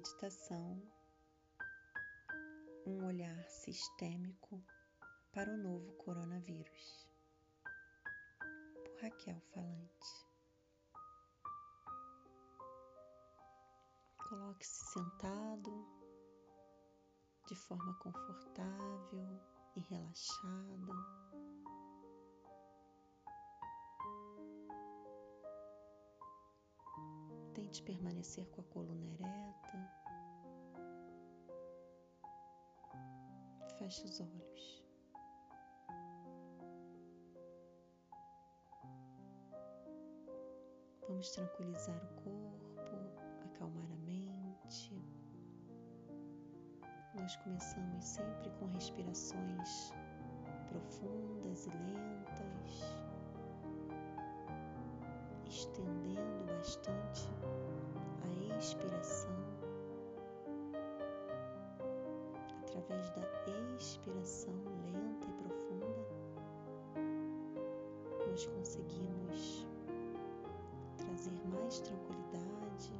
Meditação Um olhar sistêmico para o novo coronavírus. Por Raquel Falante. Coloque-se sentado de forma confortável e relaxada. Tente permanecer com a coluna ereta. Feche os olhos. Vamos tranquilizar o corpo, acalmar a mente. Nós começamos sempre com respirações profundas e lentas, estendendo bastante expiração, através da expiração lenta e profunda, nós conseguimos trazer mais tranquilidade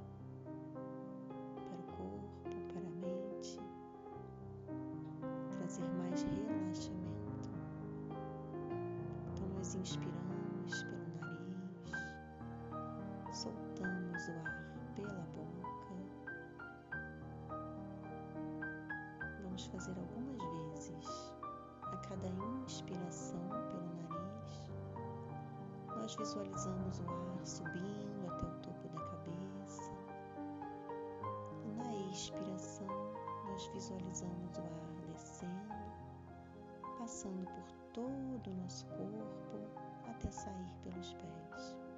para o corpo, para a mente, trazer mais relaxamento. Então, nós inspiramos soltamos o ar pela boca. Vamos fazer algumas vezes. A cada inspiração pelo nariz, nós visualizamos o ar subindo até o topo da cabeça. E na expiração, nós visualizamos o ar descendo, passando por todo o nosso corpo até sair pelos pés.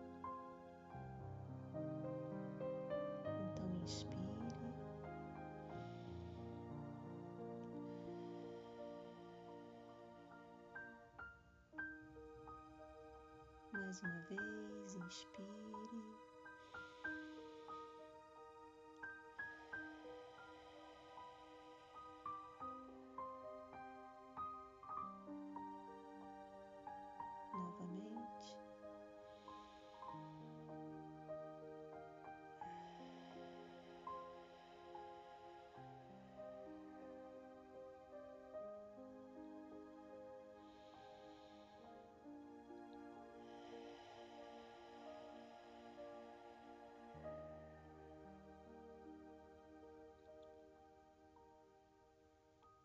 Uma vez, inspire.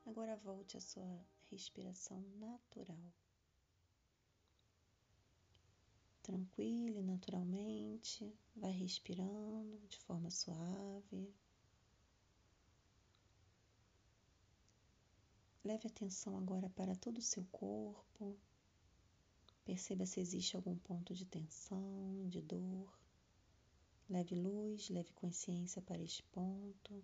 Agora volte à sua respiração natural. Tranquile naturalmente, vai respirando de forma suave. Leve atenção agora para todo o seu corpo. Perceba se existe algum ponto de tensão, de dor. Leve luz, leve consciência para este ponto.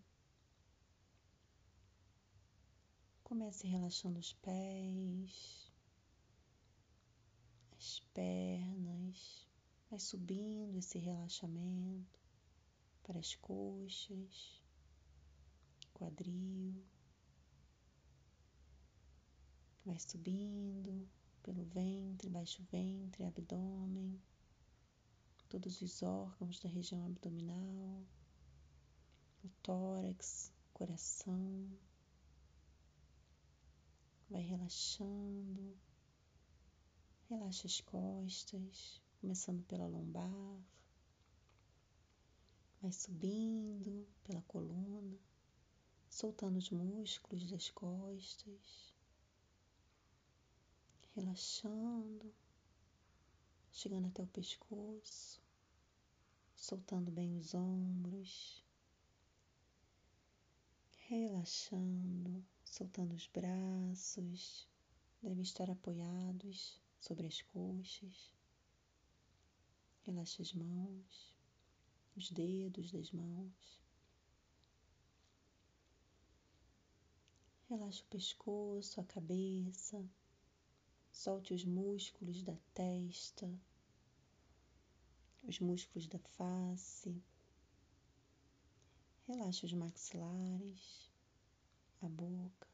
Comece relaxando os pés, as pernas, vai subindo esse relaxamento para as coxas, quadril, vai subindo pelo ventre, baixo ventre, abdômen, todos os órgãos da região abdominal, o tórax, coração vai relaxando, relaxa as costas, começando pela lombar, vai subindo pela coluna, soltando os músculos das costas, relaxando, chegando até o pescoço, soltando bem os ombros, relaxando soltando os braços, devem estar apoiados sobre as coxas. Relaxa as mãos, os dedos das mãos. Relaxa o pescoço, a cabeça. Solte os músculos da testa, os músculos da face. Relaxa os maxilares a boca.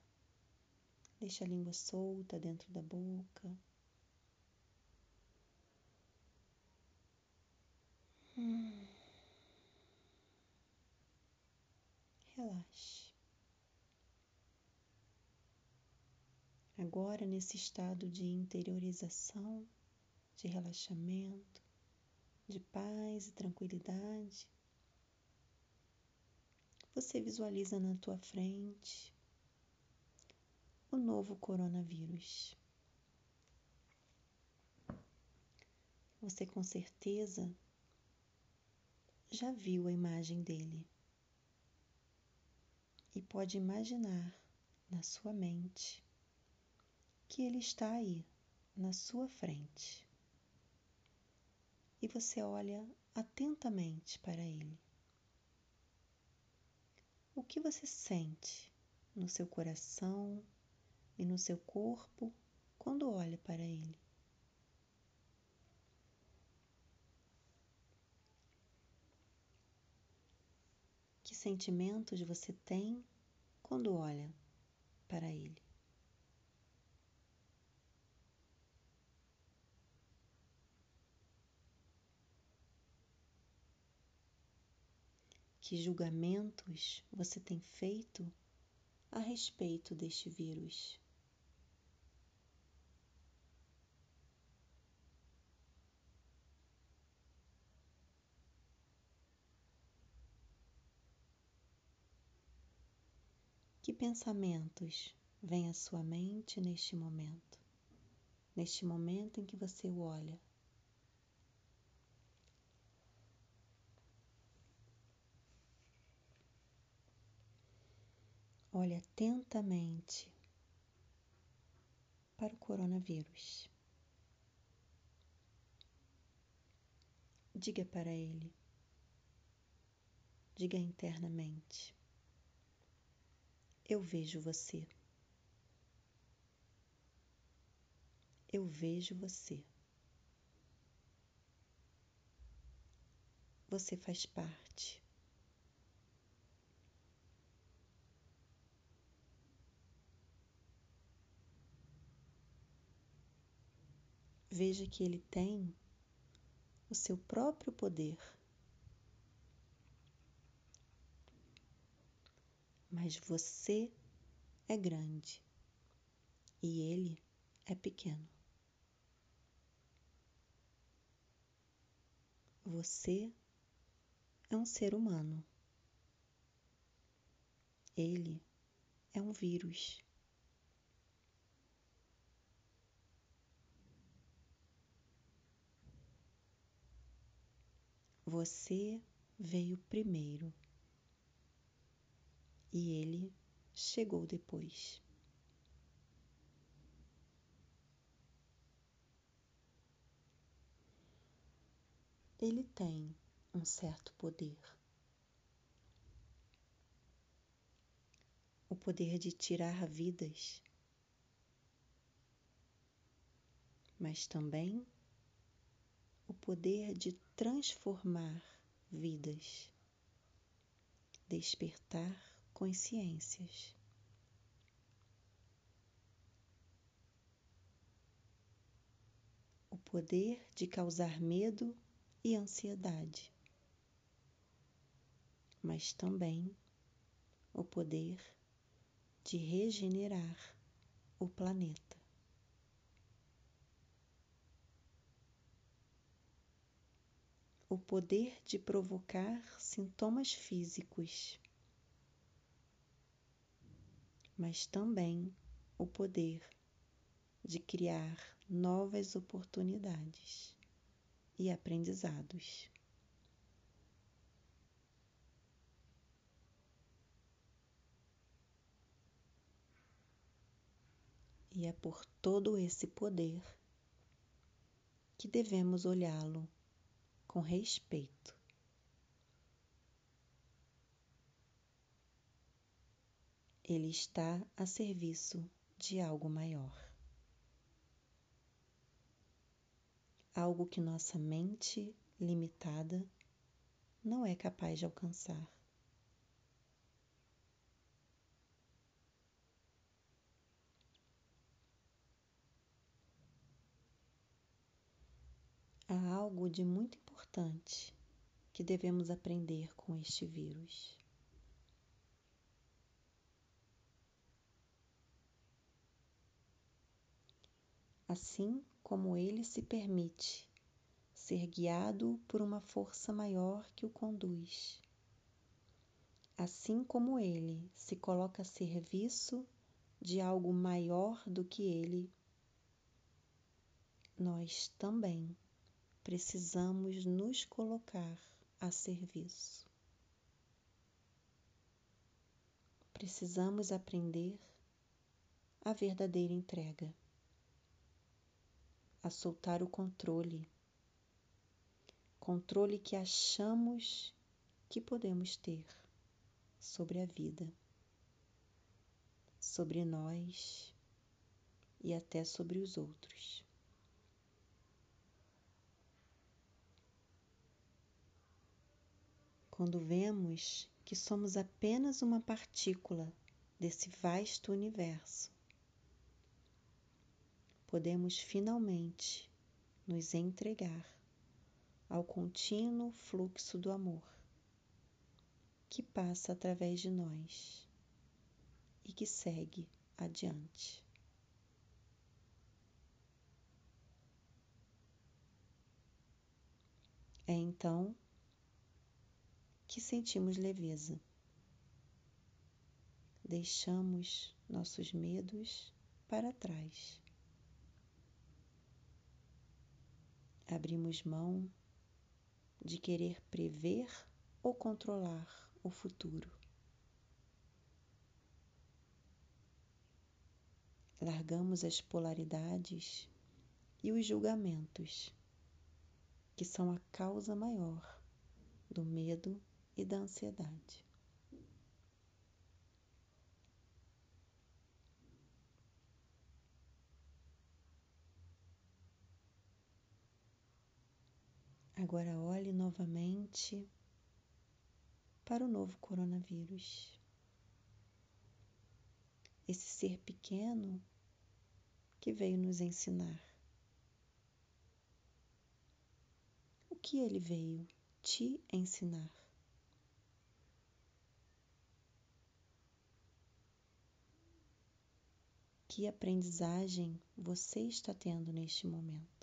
Deixa a língua solta dentro da boca. relaxe. Agora, nesse estado de interiorização, de relaxamento, de paz e tranquilidade, você visualiza na tua frente o novo coronavírus. Você com certeza já viu a imagem dele e pode imaginar na sua mente que ele está aí, na sua frente. E você olha atentamente para ele. O que você sente no seu coração e no seu corpo quando olha para ele? Que sentimentos você tem quando olha para ele? Que julgamentos você tem feito a respeito deste vírus? Pensamentos vêm à sua mente neste momento? Neste momento em que você o olha Olhe atentamente para o coronavírus. Diga para ele, diga internamente: Eu vejo você. Eu vejo você. Você faz parte. veja que ele tem o seu próprio poder. Mas você é grande e ele é pequeno. Você é um ser humano. Ele é um vírus. Você veio primeiro e ele chegou depois. Ele tem um certo poder. O poder de tirar vidas, mas também o poder de transformar vidas, despertar consciências. O poder de causar medo e ansiedade, mas também o poder de regenerar o planeta. o poder de provocar sintomas físicos, mas também o poder de criar novas oportunidades e aprendizados. E é por todo esse poder que devemos olhá-lo com respeito. Ele está a serviço de algo maior. Algo que nossa mente limitada não é capaz de alcançar. Há algo de muito importante que devemos aprender com este vírus. Assim como ele se permite ser guiado por uma força maior que o conduz. Assim como ele se coloca a serviço de algo maior do que ele, nós também precisamos nos colocar a serviço. Precisamos aprender a verdadeira entrega, a soltar o controle, controle que achamos que podemos ter sobre a vida, sobre nós e até sobre os outros. Quando vemos que somos apenas uma partícula desse vasto universo, podemos finalmente nos entregar ao contínuo fluxo do amor que passa através de nós e que segue adiante. É então que sentimos leveza. Deixamos nossos medos para trás. Abrimos mão de querer prever ou controlar o futuro. Largamos as polaridades e os julgamentos, que são a causa maior do medo e da ansiedade. Agora olhe novamente para o novo coronavírus. Esse ser pequeno que veio nos ensinar. O que ele veio te ensinar? Que aprendizagem você está tendo neste momento?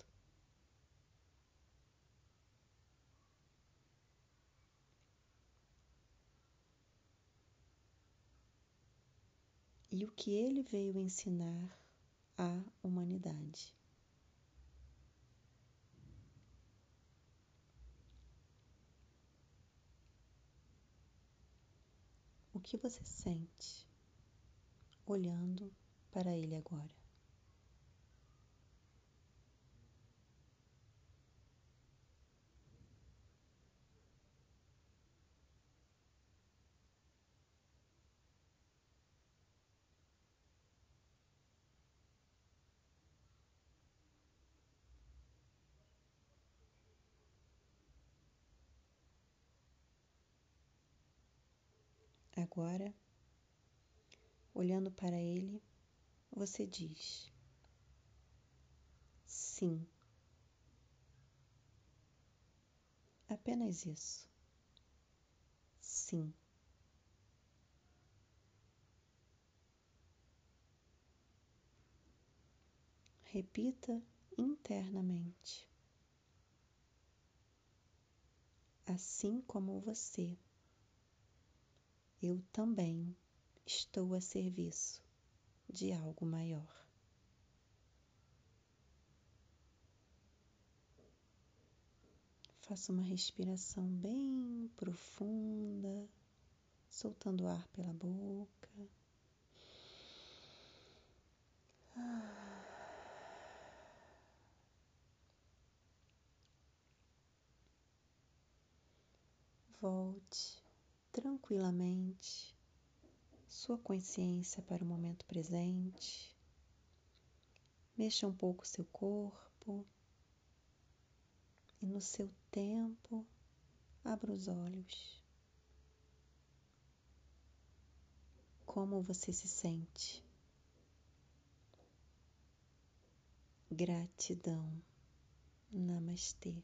E o que ele veio ensinar à humanidade. O que você sente olhando para ele agora? Agora, olhando para ele, você diz: Sim. Apenas isso. Sim. Repita internamente. Assim como você eu também estou a serviço de algo maior. Faça uma respiração bem profunda, soltando ar pela boca. Volte tranquilamente sua consciência para o momento presente. Mexa um pouco seu corpo e no seu tempo abra os olhos. Como você se sente? Gratidão. Namastê.